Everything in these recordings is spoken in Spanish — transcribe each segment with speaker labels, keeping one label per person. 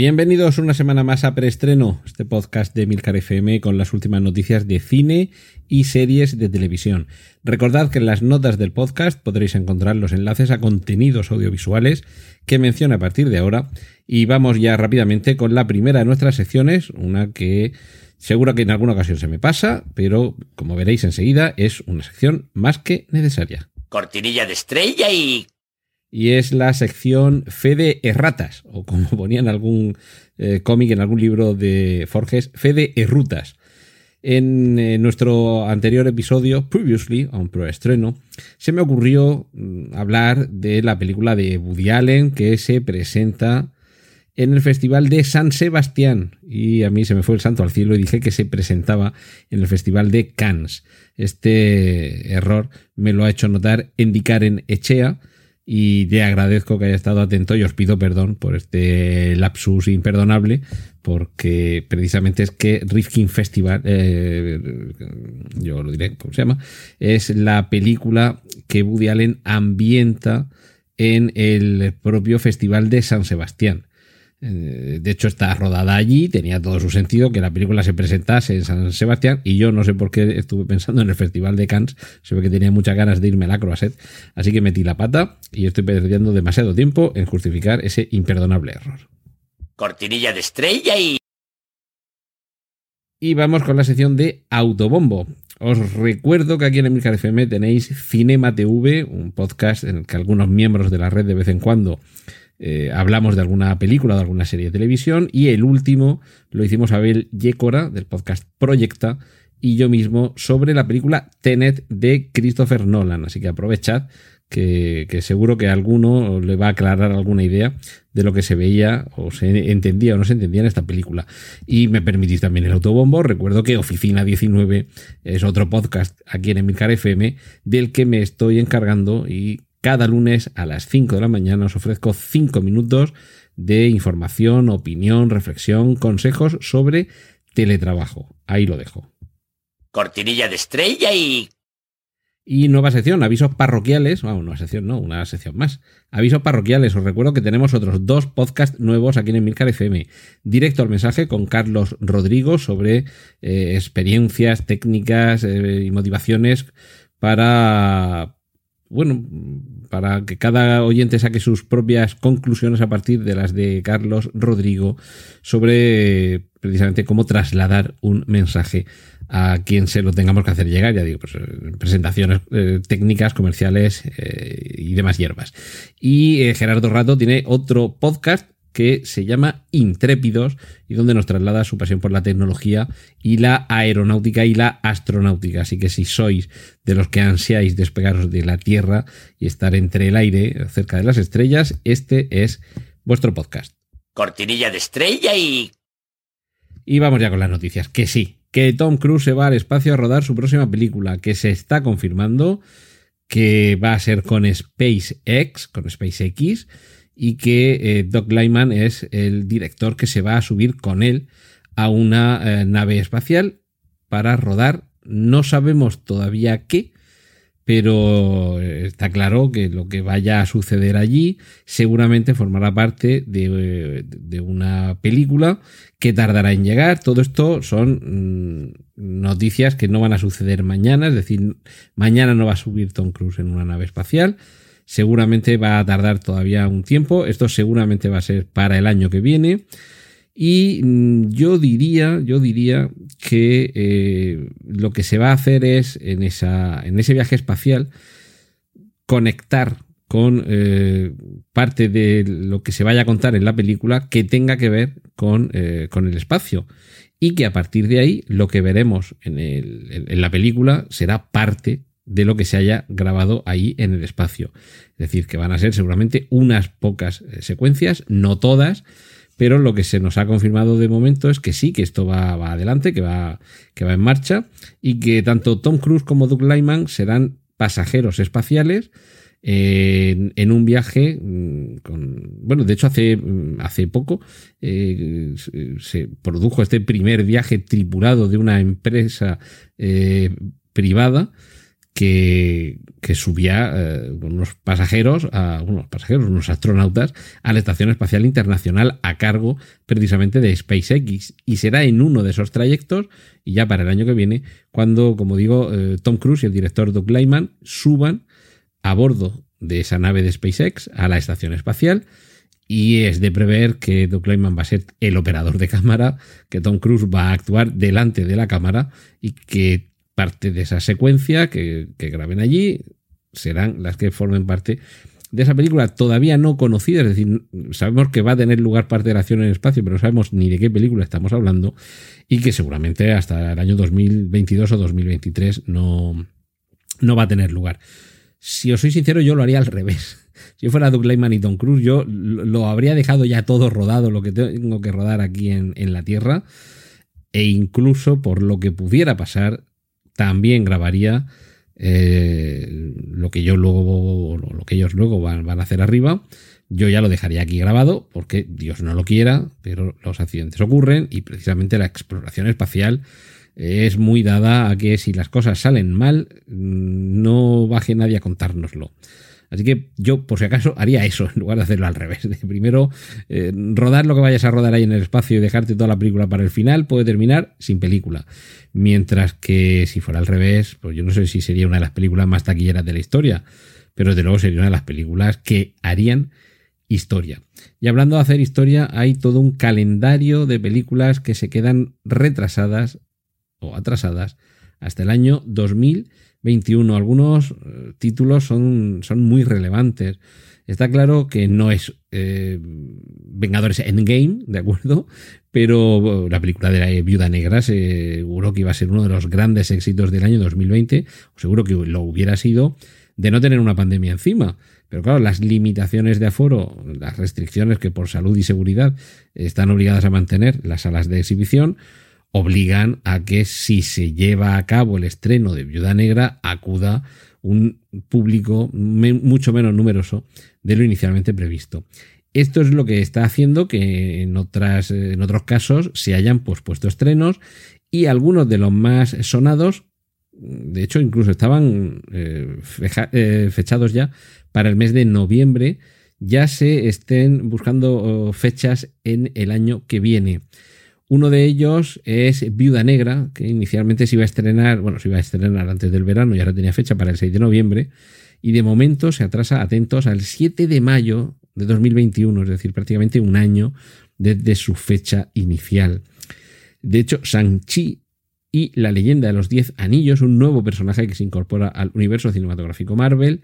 Speaker 1: Bienvenidos una semana más a Preestreno, este podcast de Milcar FM con las últimas noticias de cine y series de televisión. Recordad que en las notas del podcast podréis encontrar los enlaces a contenidos audiovisuales que menciono a partir de ahora y vamos ya rápidamente con la primera de nuestras secciones, una que seguro que en alguna ocasión se me pasa, pero como veréis enseguida es una sección más que necesaria.
Speaker 2: Cortinilla de estrella y...
Speaker 1: y es la sección Fe de Erratas, o como ponía en algún eh, cómic, en algún libro de Forges, Fe de Errutas. En eh, nuestro anterior episodio, Previously, a un proestreno, se me ocurrió mm, hablar de la película de Woody Allen que se presenta en el Festival de San Sebastián. Y a mí se me fue el santo al cielo y dije que se presentaba en el Festival de Cannes. Este error me lo ha hecho notar indicar en Echea y te agradezco que haya estado atento y os pido perdón por este lapsus imperdonable porque precisamente es que Rifkin Festival, eh, yo lo diré, ¿cómo se llama? Es la película que Woody Allen ambienta en el propio Festival de San Sebastián. Eh, De hecho, está rodada allí, tenía todo su sentido que la película se presentase en San Sebastián y yo no sé por qué estuve pensando en el Festival de Cannes, se ve que tenía muchas ganas de irme a la Croisette, así que metí la pata y estoy perdiendo demasiado tiempo en justificar ese imperdonable error.
Speaker 2: Cortinilla de estrella y...
Speaker 1: Y vamos con la sección de Autobombo. Os recuerdo que aquí en Emilcar FM tenéis Cinema TV, un podcast en el que algunos miembros de la red de vez en cuando eh, hablamos de alguna película de alguna serie de televisión. Y el último lo hicimos Abel Yécora, del podcast Proyecta, y yo mismo sobre la película Tenet de Christopher Nolan. Así que aprovechad que, que, seguro que a alguno le va a aclarar alguna idea de lo que se veía o se entendía o no se entendía en esta película. Y me permitís también el autobombo. Recuerdo que Oficina 19 es otro podcast aquí en Emilcar FM del que me estoy encargando y cada lunes a las 5 de la mañana os ofrezco 5 minutos de información, opinión, reflexión, consejos sobre teletrabajo. Ahí lo dejo.
Speaker 2: Cortinilla de estrella y...
Speaker 1: Y nueva sección, avisos parroquiales. Bueno, nueva sección no, una sección más. Avisos parroquiales. Os recuerdo que tenemos otros dos podcasts nuevos aquí en Milcar FM. Directo al mensaje con Carlos Rodrigo sobre eh, experiencias, técnicas eh, y motivaciones para, bueno, para que cada oyente saque sus propias conclusiones a partir de las de Carlos Rodrigo sobre precisamente cómo trasladar un mensaje a quien se lo tengamos que hacer llegar, ya digo, pues presentaciones eh, técnicas, comerciales eh, y demás hierbas. Y eh, Gerardo Rato tiene otro podcast que se llama Intrépidos y donde nos traslada su pasión por la tecnología y la aeronáutica y la astronáutica. Así que si sois de los que ansiáis despegaros de la Tierra y estar entre el aire, cerca de las estrellas, este es vuestro podcast.
Speaker 2: Cortinilla de estrella y...
Speaker 1: Y vamos ya con las noticias. Que sí, que Tom Cruise se va al espacio a rodar su próxima película, que se está confirmando que va a ser con SpaceX, con SpaceX, y que eh, Doug Lyman es el director que se va a subir con él a una eh, nave espacial para rodar. No sabemos todavía qué, pero está claro que lo que vaya a suceder allí seguramente formará parte de, de una película que tardará en llegar. Todo esto son mmm, noticias que no van a suceder mañana, es decir, mañana no va a subir Tom Cruise en una nave espacial seguramente va a tardar todavía un tiempo. Esto seguramente va a ser para el año que viene. Y mm, yo diría, yo diría que eh, lo que se va a hacer es en, esa, en ese viaje espacial conectar con eh, parte de lo que se vaya a contar en la película que tenga que ver con, eh, con el espacio. Y que a partir de ahí lo que veremos en, el, en la película será parte de lo que se haya grabado ahí en el espacio. Es decir, que van a ser seguramente unas pocas eh, secuencias, no todas, pero lo que se nos ha confirmado de momento es que sí, que esto va, va adelante, que va, que va en marcha y que tanto Tom Cruise como Doug Lyman serán pasajeros espaciales en, un viaje mm, con, bueno, de hecho hace, mm, hace poco eh, se produjo este primer viaje tripulado de una empresa eh, privada que, subía eh, unos pasajeros, unos pasajeros, unos astronautas a la Estación Espacial Internacional a cargo precisamente de SpaceX. Y será en uno de esos trayectos, y ya para el año que viene, cuando, como digo, eh, Tom Cruise y el director Doug Lyman suban a bordo de esa nave de SpaceX a la estación espacial. Y es de prever que Doug Lyman va a ser el operador de cámara, que Tom Cruise va a actuar delante de la cámara y que parte de esa secuencia que, graben allí serán las que formen parte de esa película todavía no conocida. Es decir, sabemos que va a tener lugar parte de la acción en el espacio, pero no sabemos ni de qué película estamos hablando y que seguramente hasta el año 2022 o 2023 no, no va a tener lugar. Si os soy sincero, yo lo haría al revés. Si yo fuera Doug Lyman y Tom Cruise, yo lo lo habría dejado ya todo rodado, lo que tengo que rodar aquí en, en la Tierra, e incluso por lo que pudiera pasar, también grabaría eh, lo que yo luego, lo que ellos luego van, van a hacer arriba. Yo ya lo dejaría aquí grabado, porque Dios no lo quiera, pero los accidentes ocurren y precisamente la exploración espacial es muy dada a que si las cosas salen mal, mm, no baje nadie a contárnoslo. Así que yo, por si acaso, haría eso en lugar de hacerlo al revés. Primero, eh, rodar lo que vayas a rodar ahí en el espacio y dejarte toda la película para el final puede terminar sin película. Mientras que si fuera al revés, pues yo no sé si sería una de las películas más taquilleras de la historia, pero desde luego sería una de las películas que harían historia. Y hablando de hacer historia, hay todo un calendario de películas que se quedan retrasadas o atrasadas hasta el año 2021. Algunos eh, títulos son, son muy relevantes. Está claro que no es eh, Vengadores Endgame, ¿de acuerdo? Pero la película de la Viuda Negra seguro que iba a ser uno de los grandes éxitos del año 2020, o seguro que lo hubiera sido de no tener una pandemia encima. Pero claro, las limitaciones de aforo, las restricciones que por salud y seguridad están obligadas a mantener las salas de exhibición, obligan a que si se lleva a cabo el estreno de Viuda Negra acuda un público mucho menos numeroso de lo inicialmente previsto. Esto es lo que está haciendo que en, otras, en otros casos se hayan pospuesto estrenos y algunos de los más sonados, de hecho incluso estaban eh, eh, fechados ya para el mes de noviembre, ya se estén buscando oh, fechas en el año que viene. Uno de ellos es Viuda Negra, que inicialmente se iba a estrenar, bueno, se iba a estrenar antes del verano y ahora tenía fecha para el 6 de noviembre. Y de momento se atrasa, atentos, al 7 de mayo de 2021, es decir, prácticamente un año desde su fecha inicial. De hecho, Shang-Chi y la leyenda de los Diez Anillos, un nuevo personaje que se incorpora al universo cinematográfico Marvel,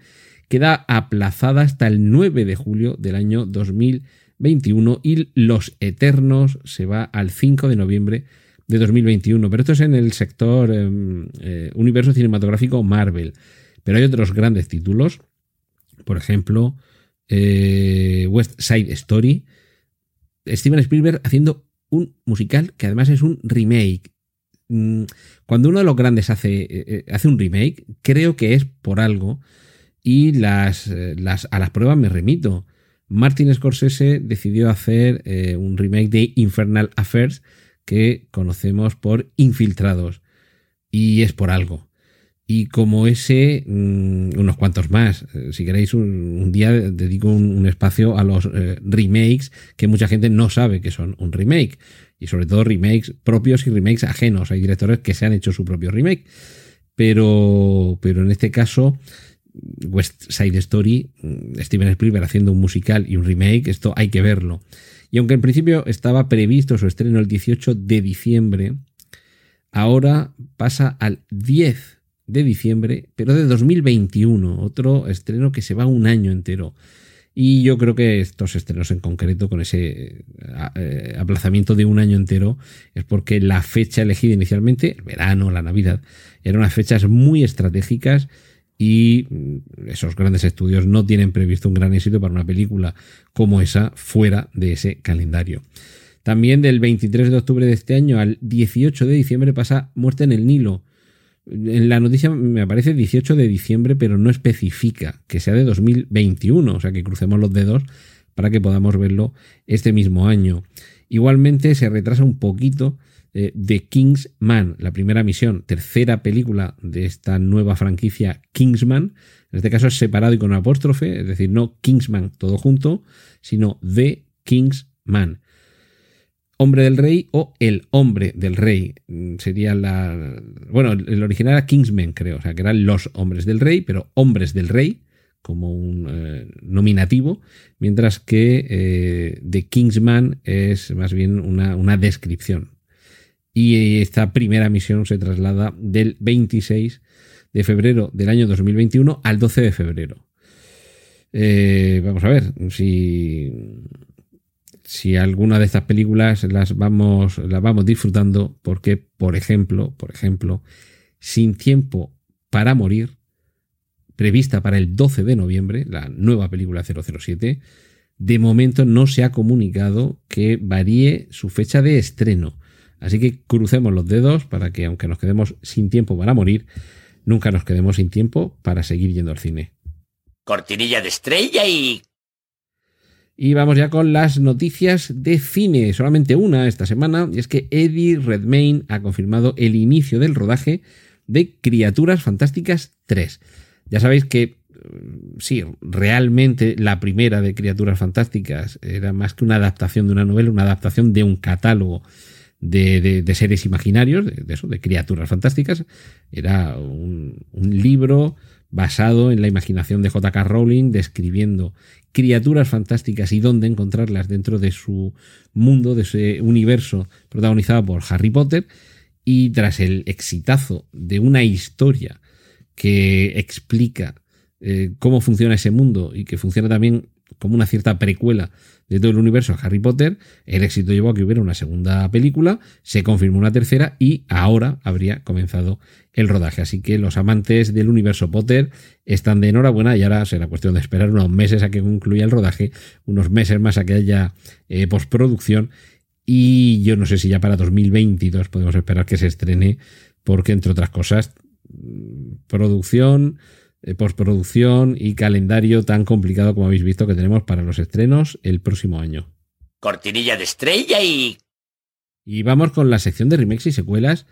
Speaker 1: queda aplazada hasta el 9 de julio del año 2021 y Los Eternos se va al 5 de noviembre de 2021. Pero esto es en el sector eh, eh, universo cinematográfico Marvel. Pero hay otros grandes títulos, por ejemplo, eh, West Side Story, Steven Spielberg haciendo un musical que además es un remake. Mm, Cuando uno de los grandes hace, eh, hace un remake, creo que es por algo y las, las, a las pruebas me remito. Martin Scorsese decidió hacer eh, un remake de Infernal Affairs que conocemos por Infiltrados y es por algo. Y como ese, mm, unos cuantos más. Eh, Si queréis, un, día dedico un, un espacio a los eh, remakes que mucha gente no sabe que son un remake. Y sobre todo remakes propios y remakes ajenos. Hay directores que se han hecho su propio remake. Pero, pero en este caso, West Side Story, mm, Steven Spielberg haciendo un musical y un remake, esto hay que verlo. Y aunque en principio estaba previsto su estreno el 18 de diciembre, ahora pasa al 10 de diciembre, pero de 2021, otro estreno que se va un año entero. Y yo creo que estos estrenos en concreto, con ese eh, aplazamiento de un año entero, es porque la fecha elegida inicialmente, el verano, la Navidad, eran unas fechas muy estratégicas y mm, esos grandes estudios no tienen previsto un gran éxito para una película como esa fuera de ese calendario. También del 23 de octubre de este año al 18 de diciembre pasa Muerte en el Nilo, En la noticia me aparece 18 de diciembre, pero no especifica que sea de 2021, o sea que crucemos los dedos para que podamos verlo este mismo año. Igualmente se retrasa un poquito eh, The Kingsman, la primera misión, tercera película de esta nueva franquicia Kingsman. En este caso es separado y con apóstrofe, es decir, no Kingsman todo junto, sino The Kingsman. Hombre del Rey o El Hombre del Rey. Mm, sería la. Bueno, el original era Kingsman, creo. O sea, que eran los hombres del rey, pero hombres del rey, como un eh, nominativo. Mientras que eh, The Kingsman es más bien una, una descripción. Y esta primera misión se traslada del 26 de febrero del año 2021 al 12 de febrero. Eh, vamos a ver si si alguna de estas películas las vamos, las vamos disfrutando, porque, por ejemplo, por ejemplo, Sin Tiempo para Morir, prevista para el 12 de noviembre, la nueva película 007, de momento no se ha comunicado que varíe su fecha de estreno. Así que crucemos los dedos para que, aunque nos quedemos sin tiempo para morir, nunca nos quedemos sin tiempo para seguir yendo al cine.
Speaker 2: Cortinilla de estrella y
Speaker 1: y vamos ya con las noticias de cine. Solamente una esta semana, y es que Eddie Redmayne ha confirmado el inicio del rodaje de Criaturas Fantásticas 3. Ya sabéis que mm, sí, realmente la primera de Criaturas Fantásticas era más que una adaptación de una novela, una adaptación de un catálogo de, seres imaginarios, de, eso, de criaturas fantásticas. Era un, libro basado en la imaginación de J.K. Rowling, describiendo criaturas fantásticas y dónde encontrarlas dentro de su mundo, de ese universo protagonizado por Harry Potter. Y tras el exitazo de una historia que explica eh, cómo funciona ese mundo y que funciona también como una cierta precuela de todo el universo Harry Potter, el éxito llevó a que hubiera una segunda película, se confirmó una tercera y ahora habría comenzado el rodaje. Así que los amantes del universo Potter están de enhorabuena y ahora será cuestión de esperar unos meses a que concluya el rodaje, unos meses más a que haya eh, postproducción y yo no sé si ya para 2022 podemos esperar que se estrene porque entre otras cosas producción eh, postproducción y calendario tan complicado como habéis visto que tenemos para los estrenos el próximo año.
Speaker 2: Cortinilla de estrella y...
Speaker 1: Y vamos con la sección de remakes y secuelas,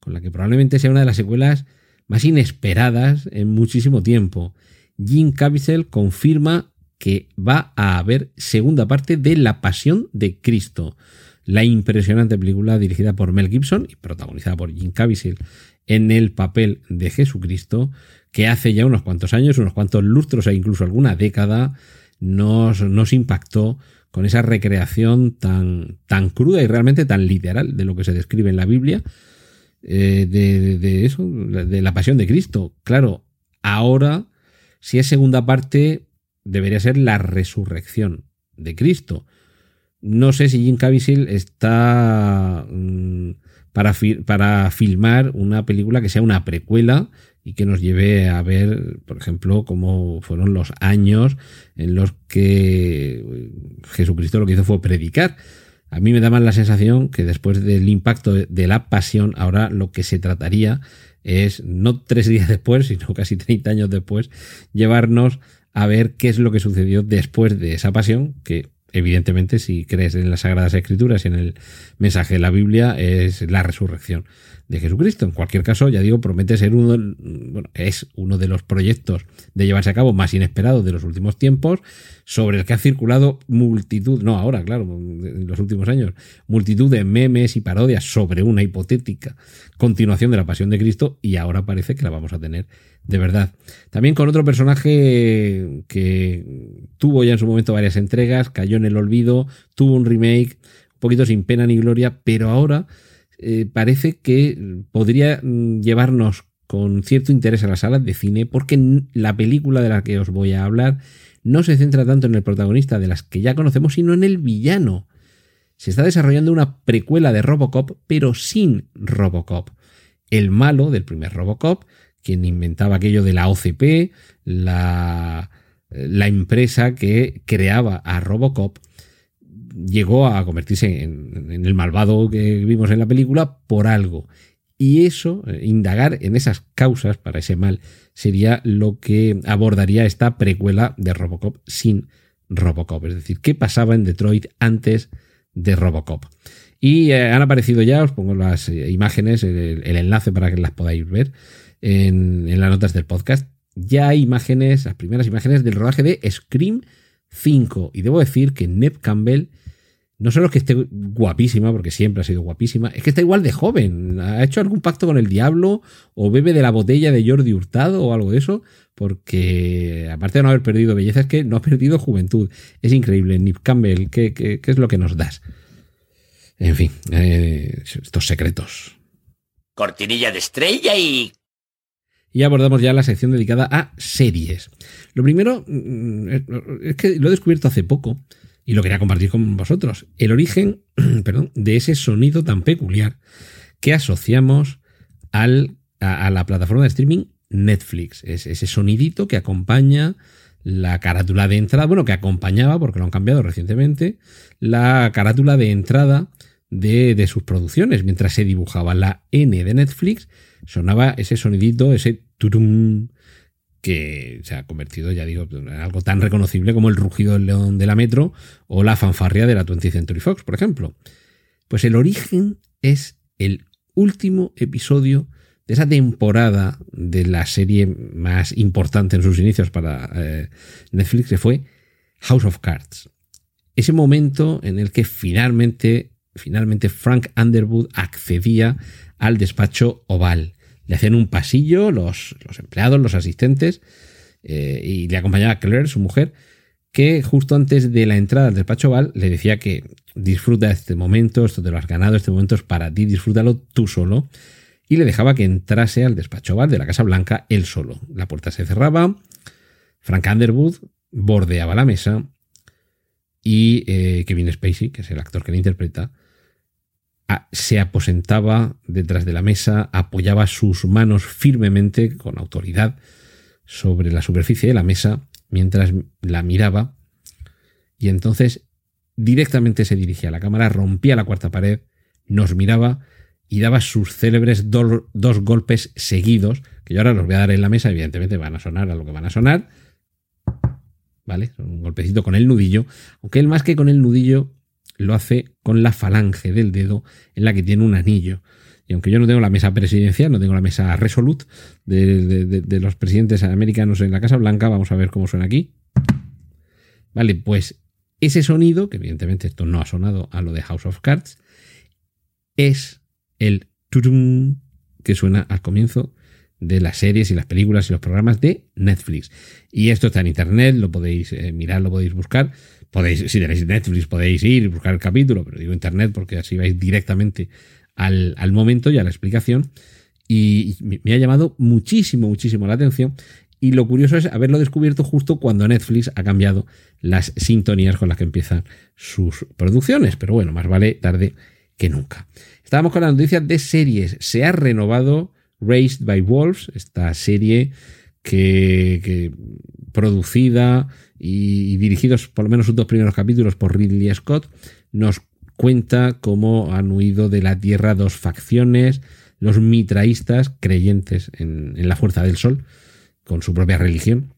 Speaker 1: con la que probablemente sea una de las secuelas más inesperadas en muchísimo tiempo. Jim Caviezel confirma que va a haber segunda parte de La Pasión de Cristo, la impresionante película dirigida por Mel Gibson y protagonizada por Jim Caviezel en el papel de Jesucristo, que hace ya unos cuantos años, unos cuantos lustros e incluso alguna década, nos, nos impactó con esa recreación tan, tan cruda y realmente tan literal de lo que se describe en la Biblia, eh, de, de, eso, de la pasión de Cristo. Claro, ahora, si es segunda parte, debería ser la resurrección de Cristo. No sé si Jim Caviezel está mm, para, para filmar una película que sea una precuela y que nos lleve a ver, por ejemplo, cómo fueron los años en los que Jesucristo lo que hizo fue predicar. A mí me da más la sensación que después del impacto de la pasión, ahora lo que se trataría es, no tres días después, sino casi 30 años después, llevarnos a ver qué es lo que sucedió después de esa pasión, que evidentemente si crees en las Sagradas Escrituras y en el mensaje de la Biblia es la resurrección de Jesucristo. En cualquier caso, ya digo, promete ser uno, bueno, es uno de los proyectos de llevarse a cabo más inesperados de los últimos tiempos, sobre el que ha circulado multitud, no ahora, claro, en los últimos años, multitud de memes y parodias sobre una hipotética continuación de la Pasión de Cristo y ahora parece que la vamos a tener de verdad. También con otro personaje que tuvo ya en su momento varias entregas, cayó en el olvido, tuvo un remake, un poquito sin pena ni gloria, pero ahora eh, parece que podría mm, llevarnos con cierto interés a las salas de cine porque la película de la que os voy a hablar no se centra tanto en el protagonista de las que ya conocemos, sino en el villano. Se está desarrollando una precuela de Robocop, pero sin Robocop. El malo del primer Robocop, quien inventaba aquello de la OCP, la, la empresa que creaba a Robocop, llegó a convertirse en, el malvado que vimos en la película por algo. Y eso, eh, indagar en esas causas para ese mal, sería lo que abordaría esta precuela de Robocop sin Robocop. Es decir, qué pasaba en Detroit antes de Robocop. Y eh, han aparecido ya, os pongo las eh, imágenes, el, enlace para que las podáis ver en, en las notas del podcast. Ya hay imágenes, las primeras imágenes del rodaje de Scream 5. Y debo decir que Neb Campbell no solo que esté guapísima, porque siempre ha sido guapísima, es que está igual de joven. ¿Ha hecho algún pacto con el diablo? ¿O bebe de la botella de Jordi Hurtado o algo de eso? Porque aparte de no haber perdido belleza, es que no ha perdido juventud. Es increíble. Nip Campbell, ¿qué, es lo que nos das? En fin, eh, estos secretos.
Speaker 2: Cortinilla de estrella y...
Speaker 1: Y abordamos ya la sección dedicada a series. Lo primero mm, es que lo he descubierto hace poco y lo quería compartir con vosotros. El origen perdón, de ese sonido tan peculiar que asociamos al, a, la plataforma de streaming Netflix. Es ese sonidito que acompaña la carátula de entrada, bueno, que acompañaba, porque lo han cambiado recientemente, la carátula de entrada de, de, sus producciones. Mientras se dibujaba la N de Netflix, sonaba ese sonidito, ese turum, que se ha convertido, ya digo, en algo tan reconocible como el rugido del león de la metro o la fanfarria de la 20th Century Fox, por ejemplo. Pues el origen es el último episodio de esa temporada de la serie más importante en sus inicios para eh, Netflix, que fue House of Cards. Ese momento en el que finalmente, finalmente Frank Underwood accedía al despacho oval le hacían un pasillo los, empleados, los asistentes, eh, y le acompañaba Claire, su mujer, que justo antes de la entrada del despacho Val le decía que disfruta este momento, esto te lo has ganado, este momento es para ti, disfrútalo tú solo. Y le dejaba que entrase al despacho Val de la Casa Blanca él solo. La puerta se cerraba, Frank Underwood bordeaba la mesa y eh, Kevin Spacey, que es el actor que le interpreta, se aposentaba detrás de la mesa, apoyaba sus manos firmemente, con autoridad, sobre la superficie de la mesa, mientras la miraba, y entonces directamente se dirigía a la cámara, rompía la cuarta pared, nos miraba y daba sus célebres dos golpes seguidos, que yo ahora los voy a dar en la mesa, evidentemente van a sonar a lo que van a sonar, ¿vale? Un golpecito con el nudillo, aunque él más que con el nudillo lo hace con la falange del dedo en la que tiene un anillo. Y aunque yo no tengo la mesa presidencial, no tengo la mesa Resolute de, los presidentes americanos en la Casa Blanca, vamos a ver cómo suena aquí. Vale, pues ese sonido, que evidentemente esto no ha sonado a lo de House of Cards, es el turum que suena al comienzo de las series y las películas y los programas de Netflix. Y esto está en internet, lo podéis eh, mirar, lo podéis buscar. Podéis, si tenéis Netflix, podéis ir buscar el capítulo, pero digo internet porque así vais directamente al, momento y a la explicación. Y me ha llamado muchísimo, muchísimo la atención. Y lo curioso es haberlo descubierto justo cuando Netflix ha cambiado las sintonías con las que empiezan sus producciones. Pero bueno, más vale tarde que nunca. Estábamos con la noticia de series. Se ha renovado Raised by Wolves, esta serie que, producida y, dirigidos por lo menos sus dos primeros capítulos por Ridley Scott, nos cuenta cómo han huido de la Tierra dos facciones, los mitraístas, creyentes en, la fuerza del sol, con su propia religión,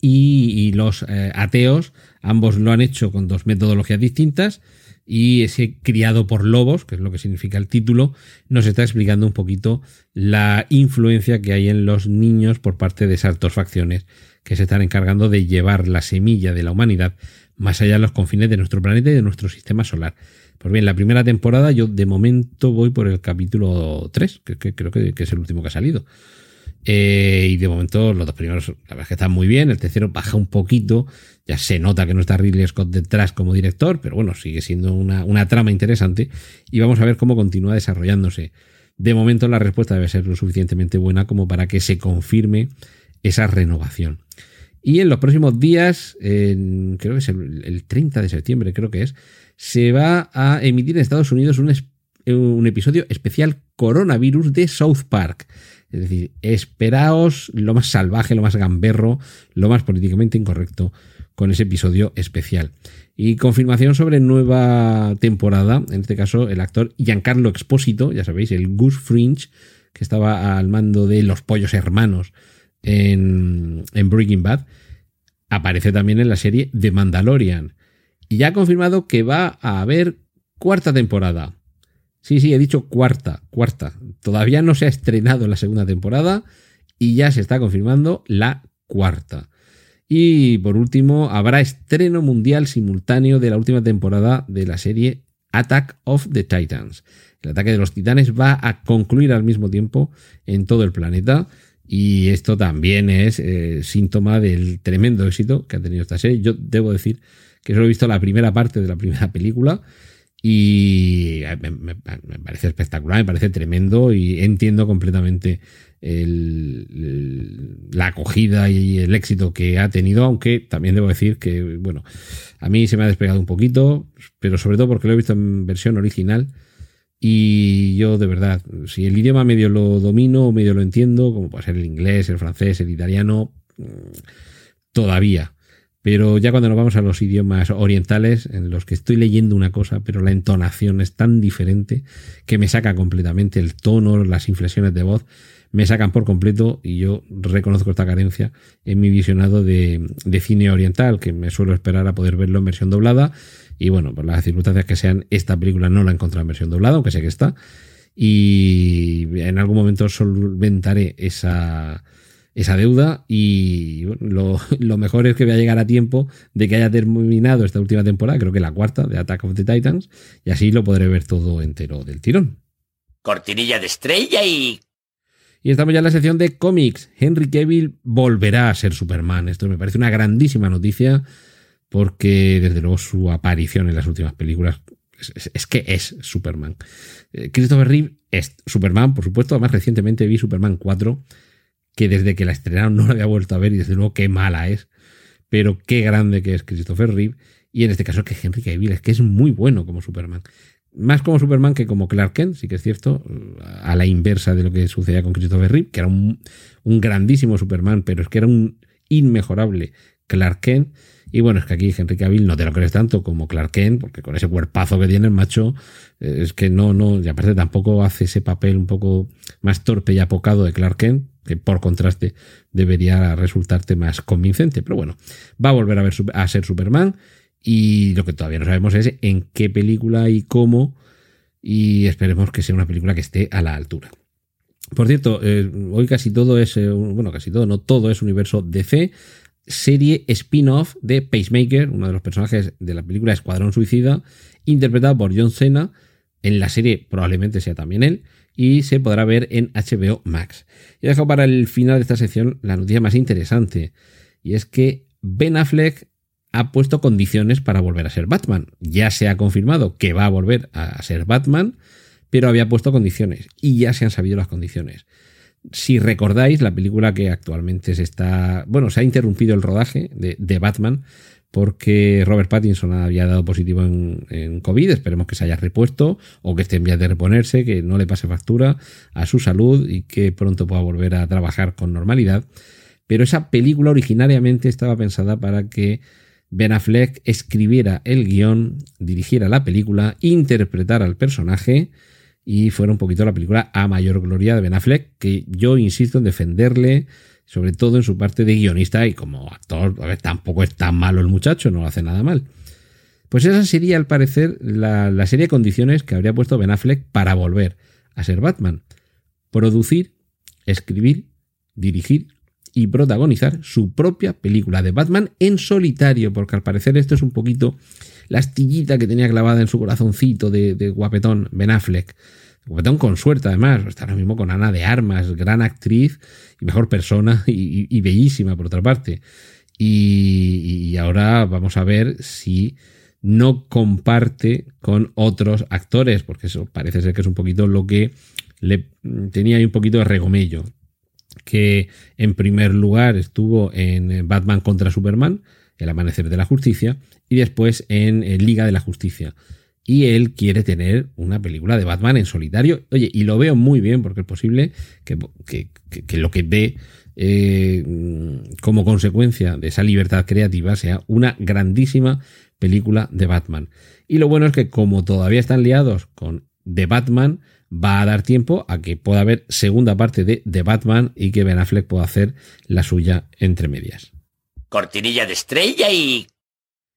Speaker 1: y, los eh, ateos, ambos lo han hecho con dos metodologías distintas, y ese criado por lobos, que es lo que significa el título, nos está explicando un poquito la influencia que hay en los niños por parte de esas dos facciones que se están encargando de llevar la semilla de la humanidad más allá de los confines de nuestro planeta y de nuestro sistema solar. Pues bien, la primera temporada yo de momento voy por el capítulo 3, que, creo que, es el último que ha salido. Eh, y de momento los dos primeros, la verdad es que están muy bien. El tercero baja un poquito. Ya se nota que no está Ridley Scott detrás como director, pero bueno, sigue siendo una, una trama interesante. Y vamos a ver cómo continúa desarrollándose. De momento la respuesta debe ser lo suficientemente buena como para que se confirme esa renovación. Y en los próximos días, creo que es el, 30 de septiembre, creo que es, se va a emitir en Estados Unidos un, un episodio especial coronavirus de South Park. Es decir, esperaos lo más salvaje, lo más gamberro, lo más políticamente incorrecto con ese episodio especial. Y confirmación sobre nueva temporada, en este caso el actor Giancarlo Expósito, ya sabéis, el Goose Fringe, que estaba al mando de los pollos hermanos en, en Breaking Bad, aparece también en la serie The Mandalorian. Y ya ha confirmado que va a haber cuarta temporada. Sí, sí, he dicho cuarta, cuarta. Todavía no se ha estrenado la segunda temporada y ya se está confirmando la cuarta. Y por último, habrá estreno mundial simultáneo de la última temporada de la serie Attack of the Titans. El ataque de los titanes va a concluir al mismo tiempo en todo el planeta. Y esto también es eh, síntoma del tremendo éxito que ha tenido esta serie. Yo debo decir que solo he visto la primera parte de la primera película y eh, me, parece espectacular, me parece tremendo y entiendo completamente la acogida y el éxito que ha tenido, aunque también debo decir que, bueno, a mí se me ha despegado un poquito, pero sobre todo porque lo he visto en versión original y yo de verdad, si el idioma medio lo domino, medio lo entiendo, como puede ser el inglés, el francés, el italiano, mm, todavía. Pero ya cuando nos vamos a los idiomas orientales, en los que estoy leyendo una cosa, pero la entonación es tan diferente que me saca completamente el tono, las inflexiones de voz, me sacan por completo y yo reconozco esta carencia en mi visionado de, cine oriental, que me suelo esperar a poder verlo en versión doblada. Y bueno, por las circunstancias que sean, esta película no la he encontrado en versión doblada, aunque sé que está. Y en algún momento solventaré esa, esa deuda y lo, mejor es que voy a llegar a tiempo de que haya terminado esta última temporada, creo que la cuarta de Attack of the Titans, y así lo podré ver todo entero del tirón.
Speaker 2: Cortinilla de estrella y...
Speaker 1: Y estamos ya en la sección de cómics. Henry Cavill volverá a ser Superman. Esto me parece una grandísima noticia porque desde luego su aparición en las últimas películas es, que es Superman. Eh, Christopher Reeve es Superman, por supuesto. Además, recientemente vi Superman 4 que desde que la estrenaron no la había vuelto a ver y desde luego qué mala es, pero qué grande que es Christopher Reeve y en este caso que Henry Cavill es que es muy bueno como Superman. Más como Superman que como Clark Kent, sí que es cierto, a la inversa de lo que sucedía con Christopher Reeve, que era un, un grandísimo Superman, pero es que era un inmejorable Clark Kent. Y bueno, es que aquí Henry Cavill no te lo crees tanto como Clark Kent, porque con ese cuerpazo que tiene el macho, eh, es que no, no, y aparte tampoco hace ese papel un poco más torpe y apocado de Clark Kent, que por contraste debería resultarte más convincente. Pero bueno, va a volver a, ver, a ser Superman y lo que todavía no sabemos es en qué película y cómo y esperemos que sea una película que esté a la altura. Por cierto, eh, hoy casi todo es, eh, bueno, casi todo, no todo es universo DC. Serie spin-off de Pacemaker, uno de los personajes de la película Escuadrón Suicida, interpretado por John Cena. En la serie probablemente sea también él y se podrá ver en HBO Max. Y dejo para el final de esta sección la noticia más interesante, y es que Ben Affleck ha puesto condiciones para volver a ser Batman. Ya se ha confirmado que va a volver a ser Batman, pero había puesto condiciones y ya se han sabido las condiciones. Si recordáis, la película que actualmente se está. Bueno, se ha interrumpido el rodaje de, Batman porque Robert Pattinson había dado positivo en, COVID, esperemos que se haya repuesto o que esté en vías de reponerse, que no le pase factura a su salud y que pronto pueda volver a trabajar con normalidad. Pero esa película originariamente estaba pensada para que Ben Affleck escribiera el guion, dirigiera la película, interpretara al personaje y fuera un poquito la película a mayor gloria de Ben Affleck, que yo insisto en defenderle sobre todo en su parte de guionista y como actor, a ver, tampoco es tan malo el muchacho, no lo hace nada mal. Pues esa sería, al parecer, la, serie de condiciones que habría puesto Ben Affleck para volver a ser Batman. Producir, escribir, dirigir y protagonizar su propia película de Batman en solitario, porque al parecer esto es un poquito la astillita que tenía clavada en su corazoncito de, guapetón Ben Affleck con suerte, además. Está ahora mismo con Ana de Armas, gran actriz y mejor persona y, bellísima, por otra parte. Y, ahora vamos a ver si no comparte con otros actores, porque eso parece ser que es un poquito lo que le tenía ahí un poquito de regomello. Que en primer lugar estuvo en Batman contra Superman, El Amanecer de la Justicia, y después en Liga de la Justicia y él quiere tener una película de Batman en solitario. Oye, y lo veo muy bien porque es posible que, lo que dé eh, como consecuencia de esa libertad creativa, sea una grandísima película de Batman. Y lo bueno es que como todavía están liados con The Batman, va a dar tiempo a que pueda haber segunda parte de The Batman y que Ben Affleck pueda hacer la suya entre medias.
Speaker 2: Cortinilla de estrella y...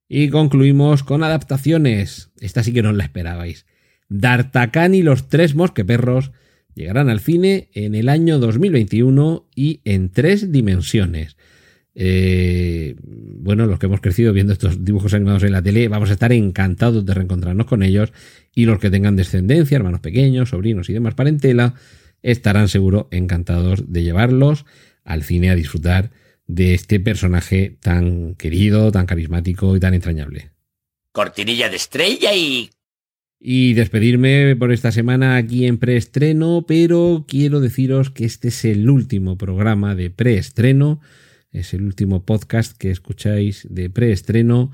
Speaker 1: Y concluimos con adaptaciones. Esta sí que no la esperabais. D'Artagnan y los tres mosqueperros llegarán al cine en el año 2021 y en tres dimensiones. Eh, bueno, los que hemos crecido viendo estos dibujos animados en la tele, vamos a estar encantados de reencontrarnos con ellos y los que tengan descendencia, hermanos pequeños, sobrinos y demás parentela, estarán seguro encantados de llevarlos al cine a disfrutar de este personaje tan querido, tan carismático y tan entrañable.
Speaker 2: Cortinilla de estrella y...
Speaker 1: Y despedirme por esta semana aquí en preestreno, pero quiero deciros que este es el último programa de preestreno, es el último podcast que escucháis de preestreno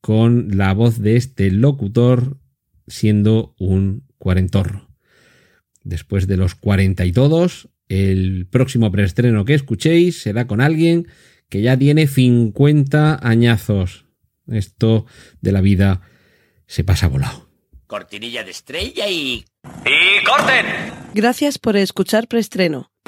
Speaker 1: con la voz de este locutor siendo un cuarentorro. Después de los cuarenta y todos, el próximo preestreno que escuchéis será con alguien que ya tiene 50 añazos. Esto de la vida se pasa volado.
Speaker 2: Cortinilla de estrella y...
Speaker 3: ¡Y corten!
Speaker 4: Gracias por escuchar preestreno.